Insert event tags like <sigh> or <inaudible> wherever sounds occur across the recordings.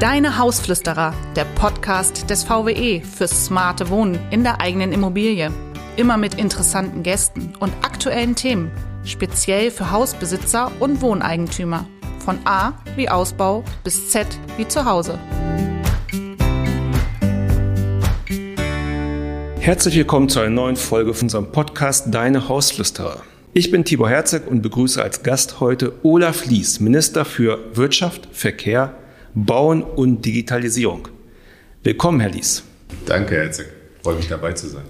Deine Hausflüsterer, der Podcast des VWE fürs smarte Wohnen in der eigenen Immobilie. Immer mit interessanten Gästen und aktuellen Themen, speziell für Hausbesitzer und Wohneigentümer. Von A wie Ausbau bis Z wie Zuhause. Herzlich willkommen zu einer neuen Folge von unserem Podcast Deine Hausflüsterer. Ich bin Tibor Herzog und begrüße als Gast heute Olaf Lies, Minister für Wirtschaft, Verkehr, Bauen und Digitalisierung. Willkommen, Herr Lies. Danke, Herr Herzog. Freue mich dabei zu sein.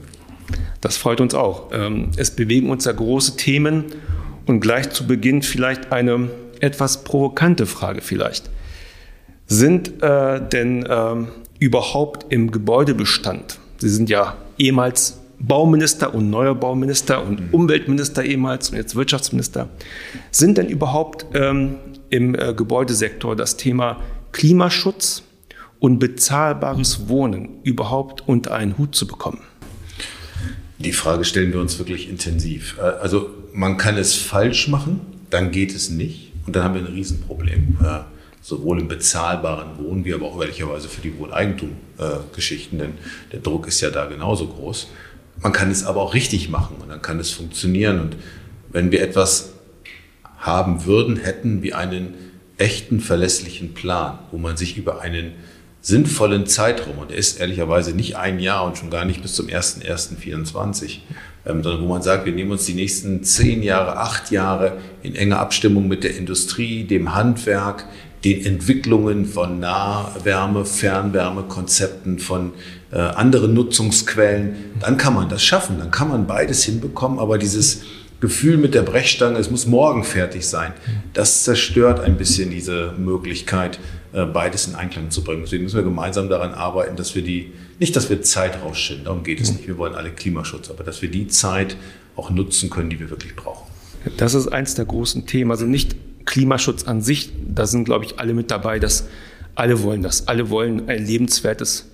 Das freut uns auch. Ähm, es bewegen uns ja große Themen und gleich zu Beginn vielleicht eine etwas provokante Frage vielleicht. Sind äh, denn äh, überhaupt im Gebäudebestand, Sie sind ja ehemals Bauminister und neuer Bauminister und mhm. Umweltminister ehemals und jetzt Wirtschaftsminister, sind denn überhaupt ähm, im äh, Gebäudesektor das Thema Klimaschutz und bezahlbares Wohnen überhaupt unter einen Hut zu bekommen? Die Frage stellen wir uns wirklich intensiv. Äh, also man kann es falsch machen, dann geht es nicht und dann haben wir ein Riesenproblem. Äh, sowohl im bezahlbaren Wohnen wie aber auch ehrlicherweise für die Wohneigentum-Geschichten, denn der Druck ist ja da genauso groß. Man kann es aber auch richtig machen und dann kann es funktionieren. Und wenn wir etwas haben würden, hätten wir einen echten, verlässlichen Plan, wo man sich über einen sinnvollen Zeitraum, und der ist ehrlicherweise nicht ein Jahr und schon gar nicht bis zum 1.1.24, ähm, sondern wo man sagt, wir nehmen uns die nächsten zehn Jahre, acht Jahre in enger Abstimmung mit der Industrie, dem Handwerk, den Entwicklungen von Nahwärme, Fernwärmekonzepten, von äh, anderen Nutzungsquellen, dann kann man das schaffen, dann kann man beides hinbekommen, aber dieses Gefühl mit der Brechstange, es muss morgen fertig sein, das zerstört ein bisschen diese Möglichkeit, äh, beides in Einklang zu bringen. Deswegen müssen wir gemeinsam daran arbeiten, dass wir die, nicht, dass wir Zeit rausschinden, darum geht es nicht, wir wollen alle Klimaschutz, aber dass wir die Zeit auch nutzen können, die wir wirklich brauchen. Das ist eins der großen Themen. Also nicht Klimaschutz an sich, da sind, glaube ich, alle mit dabei, dass alle wollen das. Alle wollen ein lebenswertes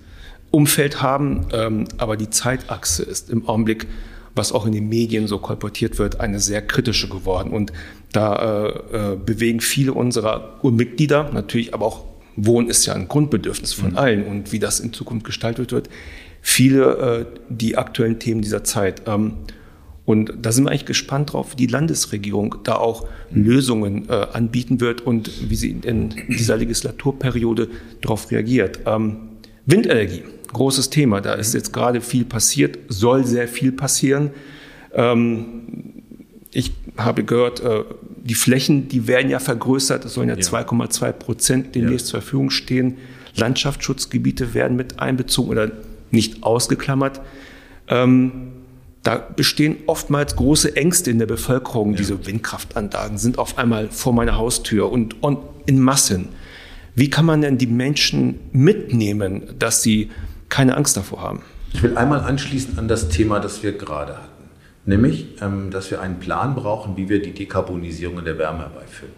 Umfeld haben. Ähm, aber die Zeitachse ist im Augenblick, was auch in den Medien so kolportiert wird, eine sehr kritische geworden. Und da äh, äh, bewegen viele unserer Mitglieder, natürlich aber auch Wohnen ist ja ein Grundbedürfnis von mhm. allen und wie das in Zukunft gestaltet wird, viele äh, die aktuellen Themen dieser Zeit. Ähm, und da sind wir eigentlich gespannt drauf, wie die Landesregierung da auch Lösungen äh, anbieten wird und wie sie in dieser Legislaturperiode darauf reagiert. Ähm, Windenergie, großes Thema. Da ist jetzt gerade viel passiert, soll sehr viel passieren. Ähm, ich habe gehört, äh, die Flächen, die werden ja vergrößert. Es sollen ja, ja. 2,2 Prozent demnächst ja. zur Verfügung stehen. Landschaftsschutzgebiete werden mit einbezogen oder nicht ausgeklammert. Ähm, da bestehen oftmals große Ängste in der Bevölkerung. Ja. Diese Windkraftanlagen sind auf einmal vor meiner Haustür und, und in Massen. Wie kann man denn die Menschen mitnehmen, dass sie keine Angst davor haben? Ich will einmal anschließen an das Thema, das wir gerade hatten. Nämlich, ähm, dass wir einen Plan brauchen, wie wir die Dekarbonisierung in der Wärme herbeiführen.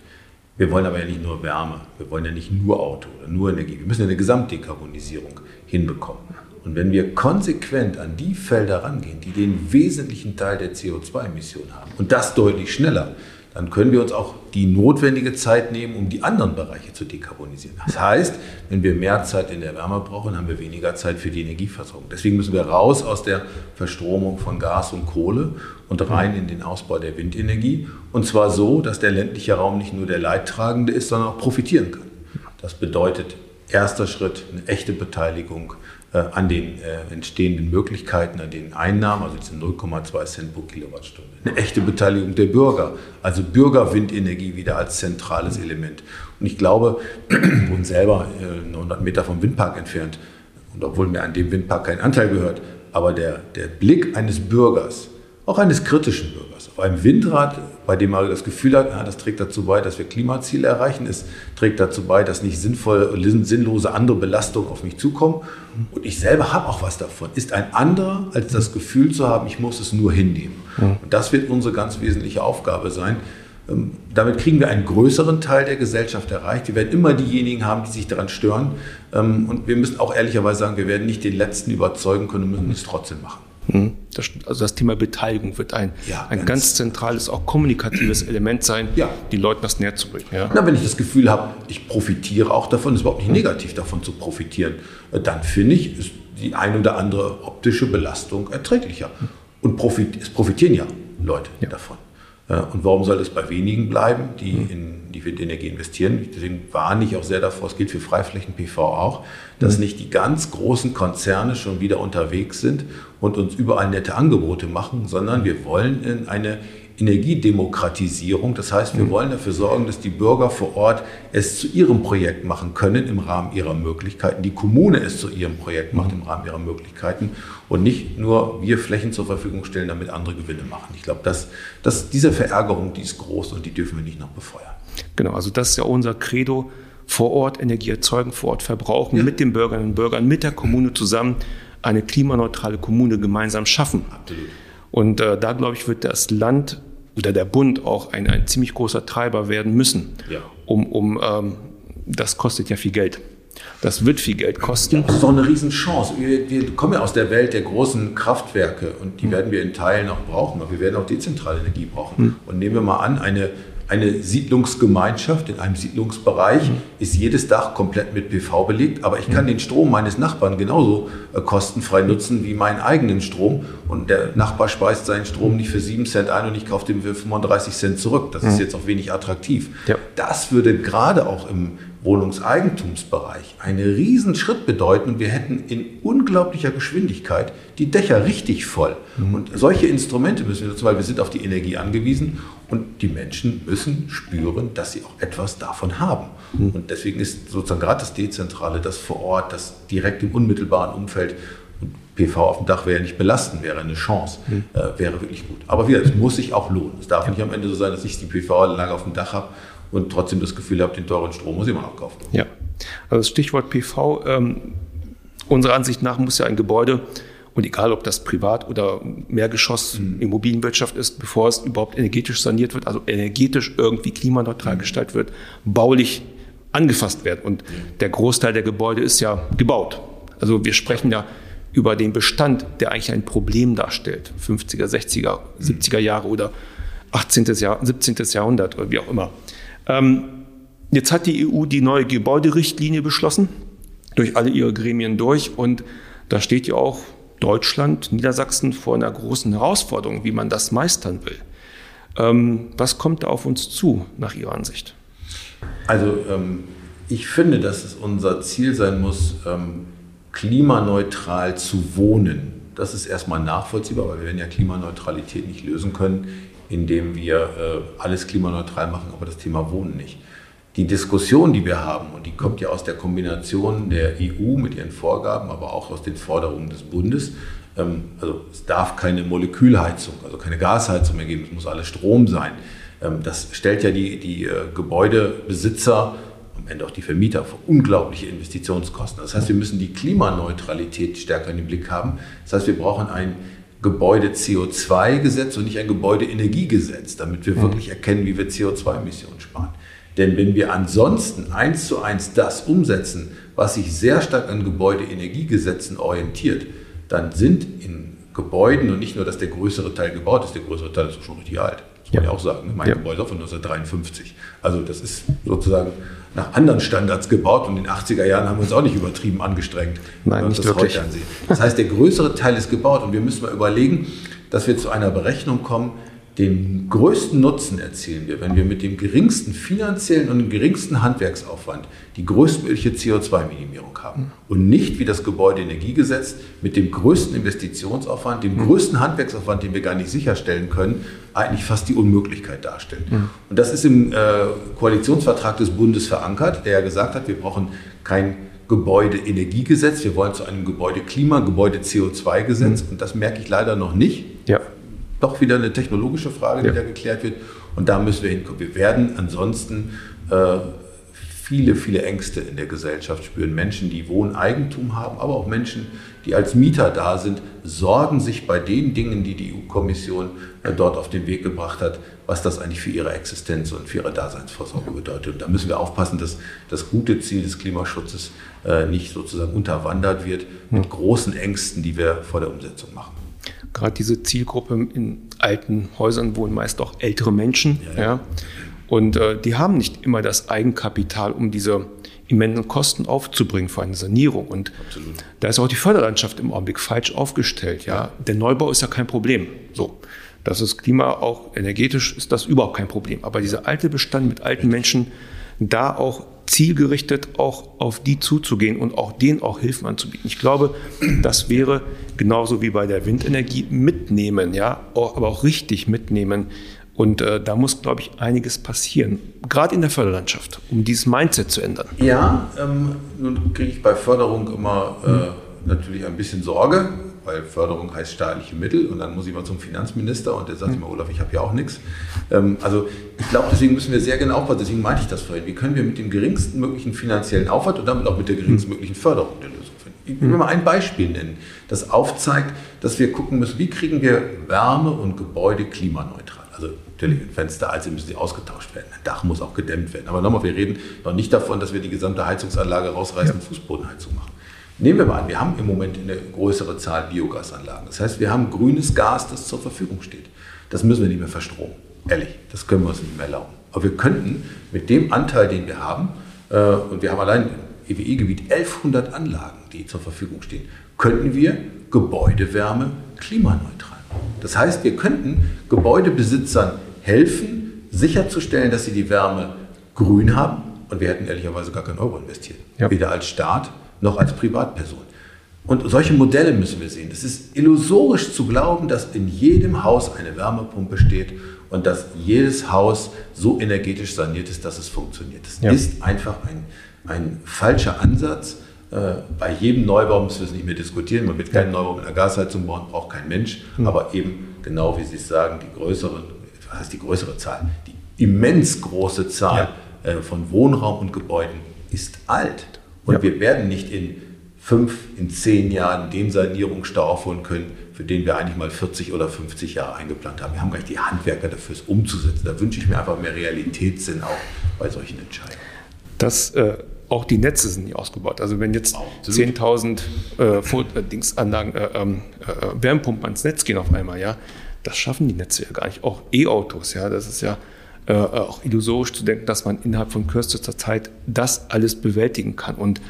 Wir wollen aber ja nicht nur Wärme, wir wollen ja nicht nur Auto oder nur Energie. Wir müssen eine Gesamtdekarbonisierung hinbekommen. Und wenn wir konsequent an die Felder rangehen, die den wesentlichen Teil der CO2-Emissionen haben, und das deutlich schneller, dann können wir uns auch die notwendige Zeit nehmen, um die anderen Bereiche zu dekarbonisieren. Das heißt, wenn wir mehr Zeit in der Wärme brauchen, haben wir weniger Zeit für die Energieversorgung. Deswegen müssen wir raus aus der Verstromung von Gas und Kohle und rein in den Ausbau der Windenergie. Und zwar so, dass der ländliche Raum nicht nur der Leidtragende ist, sondern auch profitieren kann. Das bedeutet erster Schritt eine echte Beteiligung äh, an den äh, entstehenden Möglichkeiten, an den Einnahmen, also diese 0,2 Cent pro Kilowattstunde. Eine echte Beteiligung der Bürger, also Bürgerwindenergie wieder als zentrales Element. Und ich glaube, wir <clears throat> wohnen selber äh, 100 Meter vom Windpark entfernt, und obwohl mir an dem Windpark kein Anteil gehört, aber der, der Blick eines Bürgers, auch eines kritischen Bürgers, auf einem Windrad bei dem man das Gefühl hat, ja, das trägt dazu bei, dass wir Klimaziele erreichen, es trägt dazu bei, dass nicht sinnvoll, sinnlose andere Belastungen auf mich zukommen. Und ich selber habe auch was davon. Ist ein anderer, als das Gefühl zu haben, ich muss es nur hinnehmen. Und das wird unsere ganz wesentliche Aufgabe sein. Ähm, damit kriegen wir einen größeren Teil der Gesellschaft erreicht. Wir werden immer diejenigen haben, die sich daran stören. Ähm, und wir müssen auch ehrlicherweise sagen, wir werden nicht den Letzten überzeugen können und müssen es trotzdem machen. Das, also das Thema Beteiligung wird ein, ja, ein ganz, ganz, zentrales, auch kommunikatives <clears throat> Element sein, ja. die Leuten das näher zu bringen. Ja. Na, wenn ich das Gefühl habe, ich profitiere auch davon, ist überhaupt nicht negativ davon zu profitieren, äh, dann finde ich, ist die ein oder andere optische Belastung erträglicher. Und profit, es profitieren ja Leute davon. Äh, und warum soll es bei wenigen bleiben, die mhm. in die Windenergie investieren? Deswegen warne ich auch sehr davor, es gilt für Freiflächen-PV auch, dass mhm. nicht die ganz großen Konzerne schon wieder unterwegs sind und uns überall nette Angebote machen, sondern wir wollen in eine Energiedemokratisierung. Das heißt, wir mhm. wollen dafür sorgen, dass die Bürger vor Ort es zu ihrem Projekt machen können im Rahmen ihrer Möglichkeiten, die Kommune es zu ihrem Projekt macht im Rahmen ihrer Möglichkeiten und nicht nur wir Flächen zur Verfügung stellen, damit andere Gewinne machen. Ich glaube, dass, dass diese Verärgerung, die ist groß und die dürfen wir nicht noch befeuern. Genau, also das ist ja unser Credo, vor Ort Energie erzeugen, vor Ort verbrauchen, ja. mit den Bürgerinnen und Bürgern, mit der Kommune zusammen eine klimaneutrale Kommune gemeinsam schaffen. Und äh, da, glaube ich, wird das Land oder der Bund auch ein, ein ziemlich großer Treiber werden müssen, ja. um, um ähm, das kostet ja viel Geld. Das wird viel Geld kosten. Das ist doch eine Riesenchance. Wir, wir kommen ja aus der Welt der großen Kraftwerke und die hm. werden wir in Teilen auch brauchen, aber wir werden auch dezentrale Energie brauchen. Hm. Und nehmen wir mal an, eine eine Siedlungsgemeinschaft, in einem Siedlungsbereich mhm. ist jedes Dach komplett mit PV belegt, aber ich kann mhm. den Strom meines Nachbarn genauso äh, kostenfrei nutzen wie meinen eigenen Strom. Und der Nachbar speist seinen Strom nicht für 7 Cent ein und ich kaufe den für 35 Cent zurück. Das mhm. ist jetzt auch wenig attraktiv. Ja. Das würde gerade auch im Wohnungseigentumsbereich einen riesen Schritt bedeuten und wir hätten in unglaublicher Geschwindigkeit die Dächer richtig voll. Mhm. Und solche Instrumente müssen wir nutzen, weil wir sind auf die Energie angewiesen und die Menschen müssen spüren, dass sie auch etwas davon haben. Mhm. Und deswegen ist sozusagen gerade das Dezentrale, das vor Ort, das direkt im unmittelbaren Umfeld und PV auf dem Dach wäre ja nicht belastend, wäre eine Chance, mhm. äh, wäre wirklich gut. Aber wieder, es muss sich auch lohnen. Es darf ja. nicht am Ende so sein, dass ich die PV-Anlage auf dem Dach habe und trotzdem das Gefühl habe, den teuren Strom muss ich immer noch kaufen. Ja, also das Stichwort PV, ähm, unserer Ansicht nach muss ja ein Gebäude, und egal ob das Privat- oder Mehrgeschoss mhm. Immobilienwirtschaft ist, bevor es überhaupt energetisch saniert wird, also energetisch irgendwie klimaneutral mhm. gestaltet wird, baulich angefasst werden. Und der Großteil der Gebäude ist ja gebaut. Also wir sprechen ja über den Bestand, der eigentlich ein Problem darstellt. 50er, 60er, 70er Jahre oder 18. Jahr, 17. Jahrhundert oder wie auch immer. Ähm, jetzt hat die EU die neue Gebäuderichtlinie beschlossen, durch alle ihre Gremien durch. Und da steht ja auch Deutschland, Niedersachsen vor einer großen Herausforderung, wie man das meistern will. Ähm, was kommt da auf uns zu, nach Ihrer Ansicht? Also ähm, ich finde, dass es unser Ziel sein muss, ähm, klimaneutral zu wohnen. Das ist erstmal nachvollziehbar, weil wir werden ja Klimaneutralität nicht lösen können, indem wir äh, alles klimaneutral machen, aber das Thema Wohnen nicht. Die Diskussion, die wir haben, und die kommt ja aus der Kombination der EU mit ihren Vorgaben, aber auch aus den Forderungen des Bundes, ähm, also es darf keine Molekülheizung, also keine Gasheizung mehr geben, es muss alles Strom sein. Ähm, das stellt ja die, die äh, Gebäudebesitzer, am Ende auch die Vermieter, vor unglaubliche Investitionskosten. Das heißt, wir müssen die Klimaneutralität stärker in den Blick haben. Das heißt, wir brauchen ein Gebäude-CO2-Gesetz und nicht ein Gebäudeenergiegesetz, damit wir mhm. wirklich erkennen, wie wir CO2-Emissionen sparen. Denn wenn wir ansonsten eins zu eins das umsetzen, was sich sehr stark an Gebäudeenergiegesetzen orientiert, dann sind in Gebäuden und nicht nur, dass der größere Teil gebaut ist, der größere Teil ist schon richtig alt. Das muss ja. man ja auch sagen. Mein ja. Gebäude ist von 1953. Also das ist sozusagen nach anderen Standards gebaut und in den 80er Jahren haben wir uns auch nicht übertrieben angestrengt, Nein, nicht das wirklich. heute ansehen. Das heißt, der größere Teil ist gebaut und wir müssen mal überlegen, dass wir zu einer Berechnung kommen, den größten Nutzen erzielen wir, wenn wir mit dem geringsten finanziellen und dem geringsten Handwerksaufwand die größtmögliche CO2-Minimierung haben. Und nicht wie das Gebäudeenergiegesetz mit dem größten Investitionsaufwand, dem größten Handwerksaufwand, den wir gar nicht sicherstellen können, eigentlich fast die Unmöglichkeit darstellt. Und das ist im äh, Koalitionsvertrag des Bundes verankert, der ja gesagt hat, wir brauchen kein Gebäudeenergiegesetz, wir wollen zu einem Gebäudeklima, Gebäude-CO2-Gesetz. Mhm. Und das merke ich leider noch nicht. Ja doch wieder eine technologische Frage, die ja. da geklärt wird. Und da müssen wir hinkommen. Wir werden ansonsten äh, viele, viele Ängste in der Gesellschaft spüren. Menschen, die Wohneigentum haben, aber auch Menschen, die als Mieter da sind, sorgen sich bei den Dingen, die die EU-Kommission äh, dort auf den Weg gebracht hat, was das eigentlich für ihre Existenz und für ihre Daseinsvorsorge bedeutet. Und da müssen wir aufpassen, dass das gute Ziel des Klimaschutzes äh, nicht sozusagen unterwandert wird mit großen Ängsten, die wir vor der Umsetzung machen. Gerade diese Zielgruppe in alten Häusern wohnen meist auch ältere Menschen. Ja, ja. Und äh, die haben nicht immer das Eigenkapital, um diese immensen Kosten aufzubringen für eine Sanierung. Und Absolut. da ist auch die Förderlandschaft im Augenblick falsch aufgestellt. Ja? ja. Der Neubau ist ja kein Problem. So. Das ist Klima, auch energetisch ist das überhaupt kein Problem. Aber dieser alte Bestand mit alten Menschen, da auch zielgerichtet auch auf die zuzugehen und auch denen auch Hilfen anzubieten. Ich glaube, das wäre genauso wie bei der Windenergie mitnehmen, ja, aber auch richtig mitnehmen. Und äh, da muss, glaube ich, einiges passieren, gerade in der Förderlandschaft, um dieses Mindset zu ändern. Ja, ähm, nun kriege ich bei Förderung immer äh, natürlich ein bisschen Sorge, weil Förderung heißt staatliche Mittel und dann muss ich mal zum Finanzminister und der sagt immer, Olaf, ich habe ja auch nichts. Ähm, also ich glaube, deswegen müssen wir sehr genau aufpassen, deswegen meinte ich das vorhin, wie können wir mit dem geringsten möglichen finanziellen Aufwand und damit auch mit der geringsten möglichen Förderung eine Lösung finden. Ich will mal ein Beispiel nennen, das aufzeigt, dass wir gucken müssen, wie kriegen wir Wärme und Gebäude klimaneutral. Also natürlich Fenster, also müssen sie ausgetauscht werden. Ein Dach muss auch gedämmt werden. Aber nochmal, wir reden noch nicht davon, dass wir die gesamte Heizungsanlage rausreißen und Fußbodenheizung machen. Nehmen wir mal an, wir haben im Moment eine größere Zahl Biogasanlagen. Das heißt, wir haben grünes Gas, das zur Verfügung steht. Das müssen wir nicht mehr verstromen. Ehrlich, das können wir uns nicht mehr erlauben. Aber wir könnten mit dem Anteil, den wir haben, äh, und wir haben allein im EWI-Gebiet 1100 Anlagen, die zur Verfügung stehen, könnten wir Gebäudewärme klimaneutral. Das heißt, wir könnten Gebäudebesitzern helfen, sicherzustellen, dass sie die Wärme grün haben. Und wir hätten ehrlicherweise gar keinen Euro investiert. Ja. Weder als Staat noch als Privatperson. Und solche Modelle müssen wir sehen. Es ist illusorisch zu glauben, dass in jedem Haus eine Wärmepumpe steht und dass jedes Haus so energetisch saniert ist, dass es funktioniert. Das ja. ist einfach ein, ein falscher Ansatz. Äh, bei jedem Neubau müssen wir es nicht mehr diskutieren. Man wird keinen Neubau mit einer Gasheizung bauen, braucht kein Mensch. Mhm. Aber eben genau wie Sie es sagen, die größere, was heißt die größere Zahl? Die immens große Zahl ja. Äh, von Wohnraum und Gebäuden ist alt. Und ja. wir werden nicht in fünf, in zehn Jahren den Sanierungsstau aufholen können, für den wir eigentlich mal 40 oder 50 Jahre eingeplant haben. Wir haben gar nicht die Handwerker dafür, es umzusetzen. Da wünsche ich mir einfach mehr Realitätssinn auch bei solchen Entscheidungen. Das, äh, auch die Netze sind nicht ausgebaut. Also wenn jetzt 10.000 äh, Dingsanlagen, äh, ähm, äh, Wärmepumpen ans Netz gehen auf einmal, ja, das schaffen die Netze ja gar nicht. Auch E-Autos, ja, das ist ja äh, auch illusorisch zu denken, dass man innerhalb von kürzester Zeit das alles bewältigen kann. Und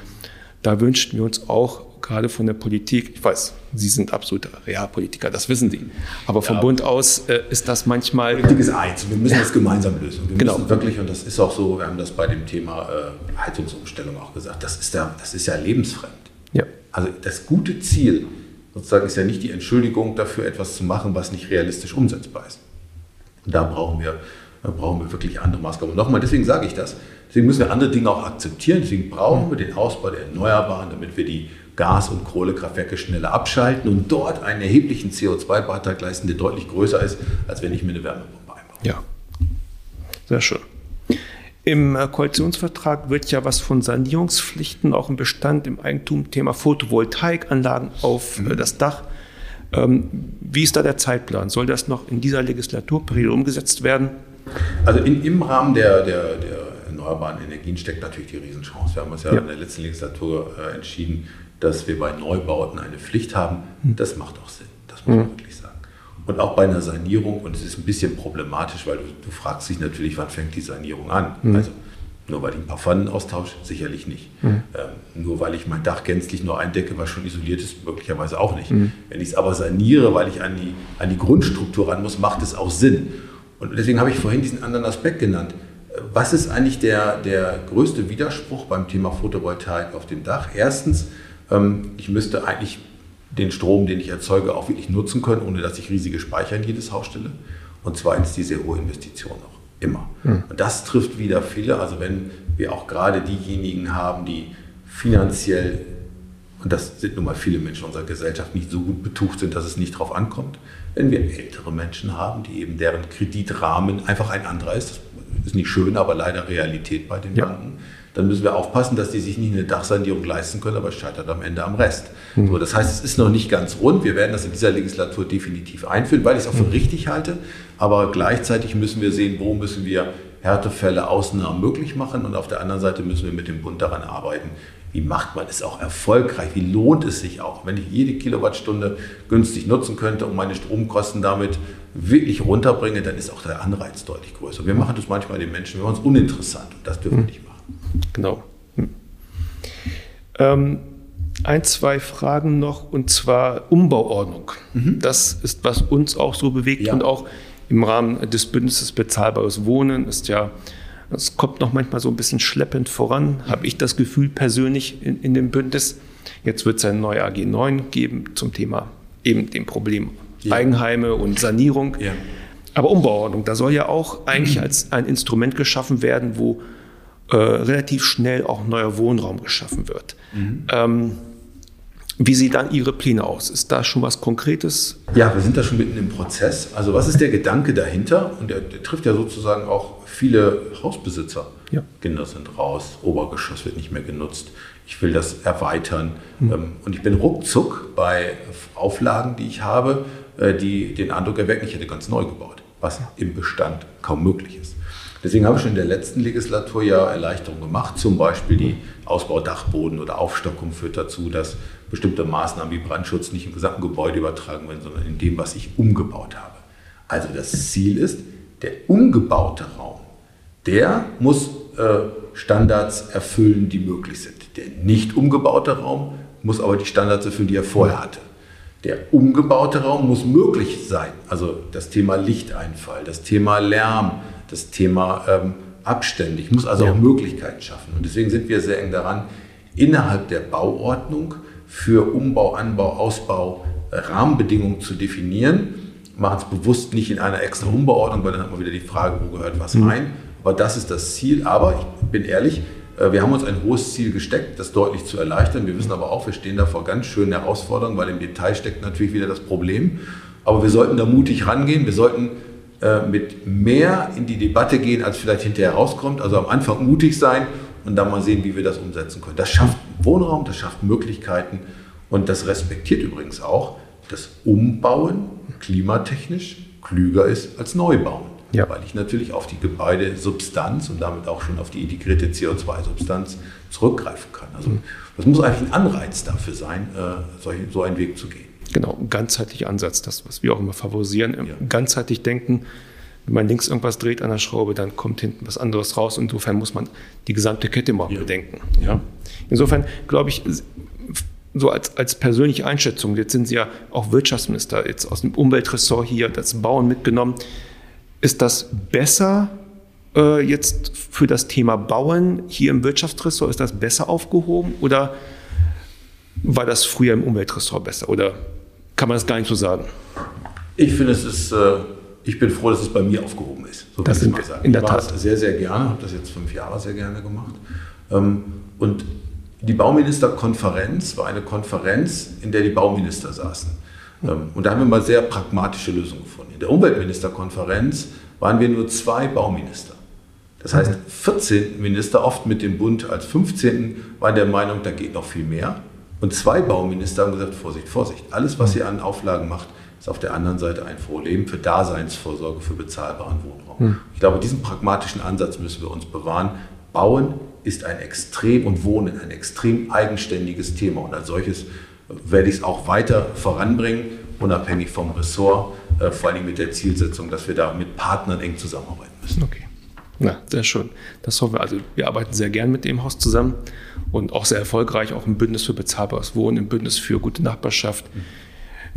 da wünschten wir uns auch gerade von der Politik, ich weiß, Sie sind absoluter Realpolitiker, das wissen Sie, aber vom ja, Bund aus äh, ist das manchmal... Politik ist eins, wir müssen das gemeinsam lösen. Wir genau. müssen wirklich, und das ist auch so, wir haben das bei dem Thema äh, Heizungsumstellung auch gesagt, das ist, ja, das ist ja lebensfremd. Ja. Also das gute Ziel sozusagen ist ja nicht die Entschuldigung dafür, etwas zu machen, was nicht realistisch umsetzbar ist. Und da brauchen wir da brauchen wir wirklich andere Maßgaben. Und nochmal, deswegen sage ich das. Deswegen müssen wir andere Dinge auch akzeptieren. Deswegen brauchen wir den Ausbau der Erneuerbaren, damit wir die Gas- und Kohlekraftwerke schneller abschalten und dort einen erheblichen CO2-Beitrag leisten, der deutlich größer ist, als wenn ich mir eine Wärmepumpe einbaue. Ja, sehr schön. Im äh, Koalitionsvertrag wird ja was von Sanierungspflichten auch im Bestand, im Eigentum, Thema Photovoltaikanlagen auf äh, mhm. das Dach ähm, wie ist da der Zeitplan? Soll das noch in dieser Legislaturperiode umgesetzt werden? Also in, im Rahmen der, der, der, erneuerbaren Energien steckt natürlich die Riesenchance. Wir haben uns ja, ja. in der letzten Legislatur äh, entschieden, dass wir bei Neubauten eine Pflicht haben. Hm. Das macht auch Sinn, das muss man hm. wirklich sagen. Und auch bei einer Sanierung, und es ist ein bisschen problematisch, weil du, du fragst dich natürlich, wann fängt die Sanierung an? Hm. Also nur weil ich ein paar Pfannen austausche, sicherlich nicht. Mhm. Ähm, nur weil ich mein Dach gänzlich nur eindecke, was schon isoliert ist, möglicherweise auch nicht. Mhm. Wenn ich es aber saniere, weil ich an die, an die Grundstruktur ran muss, macht es auch Sinn. Und deswegen habe ich vorhin diesen anderen Aspekt genannt. Was ist eigentlich der, der größte Widerspruch beim Thema Photovoltaik auf dem Dach? Erstens, ähm, ich müsste eigentlich den Strom, den ich erzeuge, auch wirklich nutzen können, ohne dass ich riesige Speicher in jedes Haus stelle. Und zweitens die sehr hohe Investition auch. Immer. Mhm. Und das trifft wieder viele. Also wenn wir auch gerade diejenigen haben, die finanziell, und das sind nun mal viele Menschen unserer Gesellschaft, nicht so gut betucht sind, dass es nicht drauf ankommt. Wenn wir ältere Menschen haben, die eben deren Kreditrahmen einfach ein anderer ist, das ist nicht schön, aber leider Realität bei den ja. Banken, dann müssen wir aufpassen, dass die sich nicht eine Dachsanierung leisten können, aber es scheitert am Ende am Rest. Mhm. So, das heißt, es ist noch nicht ganz rund. Wir werden das in dieser Legislatur definitiv einführen, weil ich es auch für mhm. richtig halte. Aber gleichzeitig müssen wir sehen, wo müssen wir Härtefälle, Ausnahmen möglich machen und auf der anderen Seite müssen wir mit dem Bund daran arbeiten, wie macht man es auch erfolgreich, wie lohnt es sich auch, wenn ich jede Kilowattstunde günstig nutzen könnte und meine Stromkosten damit wirklich runterbringe, dann ist auch der Anreiz deutlich größer. Wir machen das manchmal den Menschen, wir machen es uninteressant und das dürfen wir nicht machen. Genau. Hm. Ähm, ein, zwei Fragen noch und zwar Umbauordnung. Mhm. Das ist, was uns auch so bewegt ja. und auch im Rahmen des Bündnisses Bezahlbares Wohnen ist ja, es kommt noch manchmal so ein bisschen schleppend voran, habe ich das Gefühl persönlich in, in dem Bündnis. Jetzt wird es eine neue AG 9 geben zum Thema eben dem Problem ja. Eigenheime und Sanierung. Ja. Aber Umbauordnung, da soll ja auch eigentlich als ein Instrument geschaffen werden, wo äh, relativ schnell auch neuer Wohnraum geschaffen wird. Mhm. Ähm, wie sieht dann Ihre Pläne aus? Ist da schon was Konkretes? Ja, wir sind da schon mitten im Prozess. Also was ist der Gedanke dahinter? Und der, der trifft ja sozusagen auch viele Hausbesitzer. Ja. Kinder sind raus, Obergeschoss wird nicht mehr genutzt. Ich will das erweitern. Mhm. Und ich bin ruckzuck bei Auflagen, die ich habe, äh, die den Eindruck erwecken, ich hätte ganz neu gebaut, was im Bestand kaum möglich ist. Deswegen habe ich schon in der letzten Legislatur ja Erleichterungen gemacht. Zum Beispiel die Ausbau Dachboden oder Aufstockung führt dazu, dass bestimmte Maßnahmen wie Brandschutz nicht im gesamten Gebäude übertragen werden, sondern in dem, was ich umgebaut habe. Also das Ziel ist, der umgebaute Raum, der muss äh, Standards erfüllen, die möglich sind. Der nicht umgebaute Raum muss aber die Standards erfüllen, die er vorher hatte. Der umgebaute Raum muss möglich sein. Also das Thema Lichteinfall, das Thema Lärm, das Thema ähm, Abstände. Ich muss also ja. auch Möglichkeiten schaffen. Und deswegen sind wir sehr eng daran, innerhalb der Bauordnung für Umbau, Anbau, Ausbau Rahmenbedingungen zu definieren. Machen es bewusst nicht in einer extra Umbauordnung, weil dann hat man wieder die Frage, wo gehört was mhm. rein. Aber das ist das Ziel. Aber ich bin ehrlich, äh, wir haben uns ein hohes Ziel gesteckt, das deutlich zu erleichtern. Wir wissen aber auch, wir stehen da vor ganz schönen Herausforderungen, weil im Detail steckt natürlich wieder das Problem. Aber wir sollten da mutig rangehen. Wir sollten äh, mit mehr in die Debatte gehen, als vielleicht hinterher rauskommt. Also am Anfang mutig sein und dann mal sehen, wie wir das umsetzen können. Das schafft Wohnraum, das schafft Möglichkeiten und das respektiert übrigens auch, dass Umbauen klimatechnisch klüger ist als Neubauen. Ja. Weil ich natürlich auf die Gebäudesubstanz und damit auch schon auf die integrierte CO2-Substanz zurückgreifen kann. Also das muss eigentlich ein Anreiz dafür sein, äh, so einen Weg zu gehen. Genau, ein ganzheitlicher Ansatz, das, was wir auch immer favorisieren. Ja. Ganzheitlich denken, wenn man links irgendwas dreht an der Schraube, dann kommt hinten was anderes raus. Insofern muss man die gesamte Kette mal ja. bedenken. Ja. Insofern glaube ich, so als, als persönliche Einschätzung, jetzt sind Sie ja auch Wirtschaftsminister, jetzt aus dem Umweltressort hier, das Bauen mitgenommen. Ist das besser äh, jetzt für das Thema Bauen hier im Wirtschaftsressort? Ist das besser aufgehoben oder war das früher im Umweltressort besser? Oder kann man das gar nicht so sagen? Ich finde, es ist, äh, ich bin froh, dass es bei mir aufgehoben ist. So das ich mal sagen. In der ich Tat. sehr, sehr gerne, habe das jetzt fünf Jahre sehr gerne gemacht. Ähm, und die Bauministerkonferenz war eine Konferenz, in der die Bauminister saßen. Ähm, und da haben wir mal sehr pragmatische Lösungen gefunden. In der Umweltministerkonferenz waren wir nur zwei Bauminister. Das heißt, 14 Minister, oft mit dem Bund als 15. waren der Meinung, da geht noch viel mehr. Und zwei Bauminister haben gesagt, Vorsicht, Vorsicht, alles, was ihr an Auflagen macht, ist auf der anderen Seite ein Problem für Daseinsvorsorge, für bezahlbaren Wohnraum. Hm. Ich glaube, diesen pragmatischen Ansatz müssen wir uns bewahren. Bauen ist ein extrem und Wohnen ein extrem eigenständiges Thema und als solches werde ich es auch weiter voranbringen, unabhängig vom Ressort, äh, vor allem mit der Zielsetzung, dass wir da mit Partnern eng zusammenarbeiten müssen. Okay. Na, sehr schön. Das hoffen wir. Also wir arbeiten sehr gern mit dem Haus zusammen und auch sehr erfolgreich, auch im Bündnis für bezahlbares Wohnen, im Bündnis für gute Nachbarschaft. Mhm.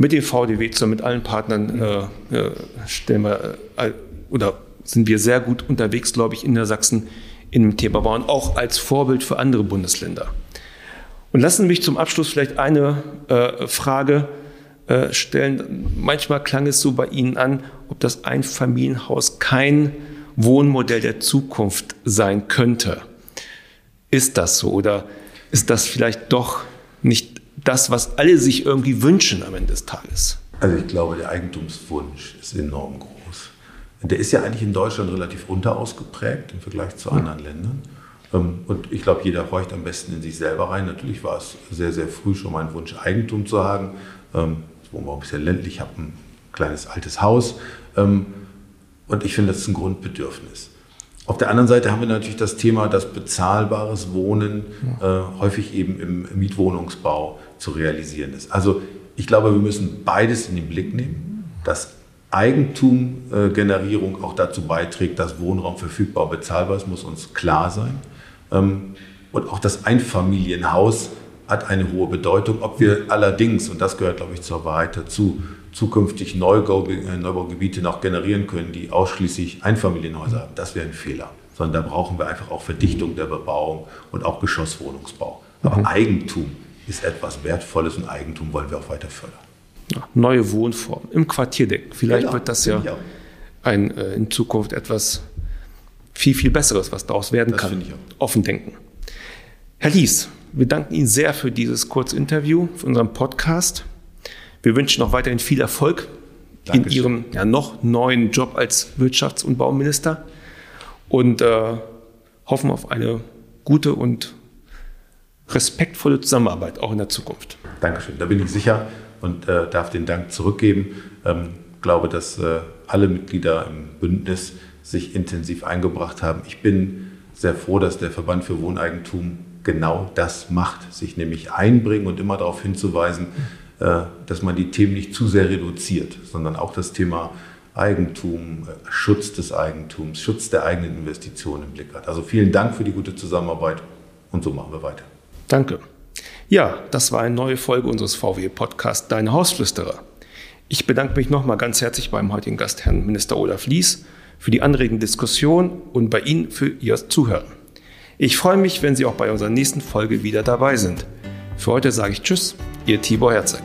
Mit dem VDW zusammen, mit allen Partnern äh, äh, stellen wir äh, oder sind wir sehr gut unterwegs, glaube ich, in der Sachsen in dem Thema Bauen, auch als Vorbild für andere Bundesländer. Und lassen Sie mich zum Abschluss vielleicht eine äh, Frage äh, stellen. Manchmal klang es so bei Ihnen an, ob das Einfamilienhaus kein Wohnmodell der Zukunft sein könnte. Ist das so oder ist das vielleicht doch nicht das, was alle sich irgendwie wünschen am Ende des Tages? Also ich glaube, der Eigentumswunsch ist enorm groß. Der ist ja eigentlich in Deutschland relativ unterausgeprägt im Vergleich zu anderen. Ländern. Ähm, und ich glaube, jeder horcht am besten in sich selber rein. Natürlich war es sehr, sehr früh schon mein Wunsch, Eigentum zu haben. Ähm, ich wohne auch ein bisschen ländlich, habe ein kleines altes Haus. Ähm, und ich finde, das ist ein Grundbedürfnis. Auf der anderen Seite haben wir natürlich das Thema, dass bezahlbares Wohnen äh, häufig eben im Mietwohnungsbau zu realisieren ist. Also ich glaube, wir müssen beides in den Blick nehmen, dass Eigentumgenerierung äh, auch dazu beiträgt, dass Wohnraum verfügbar und bezahlbar ist, muss uns klar sein. Ähm, und auch das Einfamilienhaus hat eine hohe Bedeutung. Ob wir allerdings, und das gehört, glaube ich, zur Wahrheit dazu, zukünftig Neubau, äh, Neubaugebiete noch generieren können, die ausschließlich Einfamilienhäuser haben, das wäre ein Fehler. Sondern da brauchen wir einfach auch Verdichtung der Bebauung und auch Geschosswohnungsbau. Aber mhm. Eigentum ist etwas Wertvolles und Eigentum wollen wir auch weiter fördern. Ja, neue Wohnformen im Quartierdenken. Vielleicht genau, wird das ja ein, äh, in Zukunft etwas viel, viel Besseres, was daraus werden das kann. Offen denken. Herr Lies, wir danken Ihnen sehr für dieses kurze Interview, für unseren Podcast. Wir wünschen noch weiterhin viel Erfolg Dankeschön. in Ihrem ja, noch neuen Job als Wirtschafts- und Bauminister und äh, hoffen auf eine gute und respektvolle Zusammenarbeit auch in der Zukunft. Dankeschön, da bin ich sicher und äh, darf den Dank zurückgeben. Ähm, glaube, dass äh, alle Mitglieder im Bündnis sich intensiv eingebracht haben. Ich bin sehr froh, dass der Verband für Wohneigentum genau das macht, sich nämlich einbringen und immer darauf hinzuweisen, dass man die Themen nicht zu sehr reduziert, sondern auch das Thema Eigentum, äh, Schutz des Eigentums, Schutz der eigenen Investitionen im Blick hat. Also vielen Dank für die gute Zusammenarbeit und so machen wir weiter. Danke. Ja, das war eine neue Folge unseres VW-Podcasts Deine Hausflüsterer. Ich bedanke mich nochmal ganz herzlich beim heutigen Gast, Herrn Minister Olaf Lies, für die anregende Diskussion und bei Ihnen für Ihr Zuhören. Ich freue mich, wenn Sie auch bei unserer nächsten Folge wieder dabei sind. Für heute sage ich Tschüss, Ihr Tibor Herzog.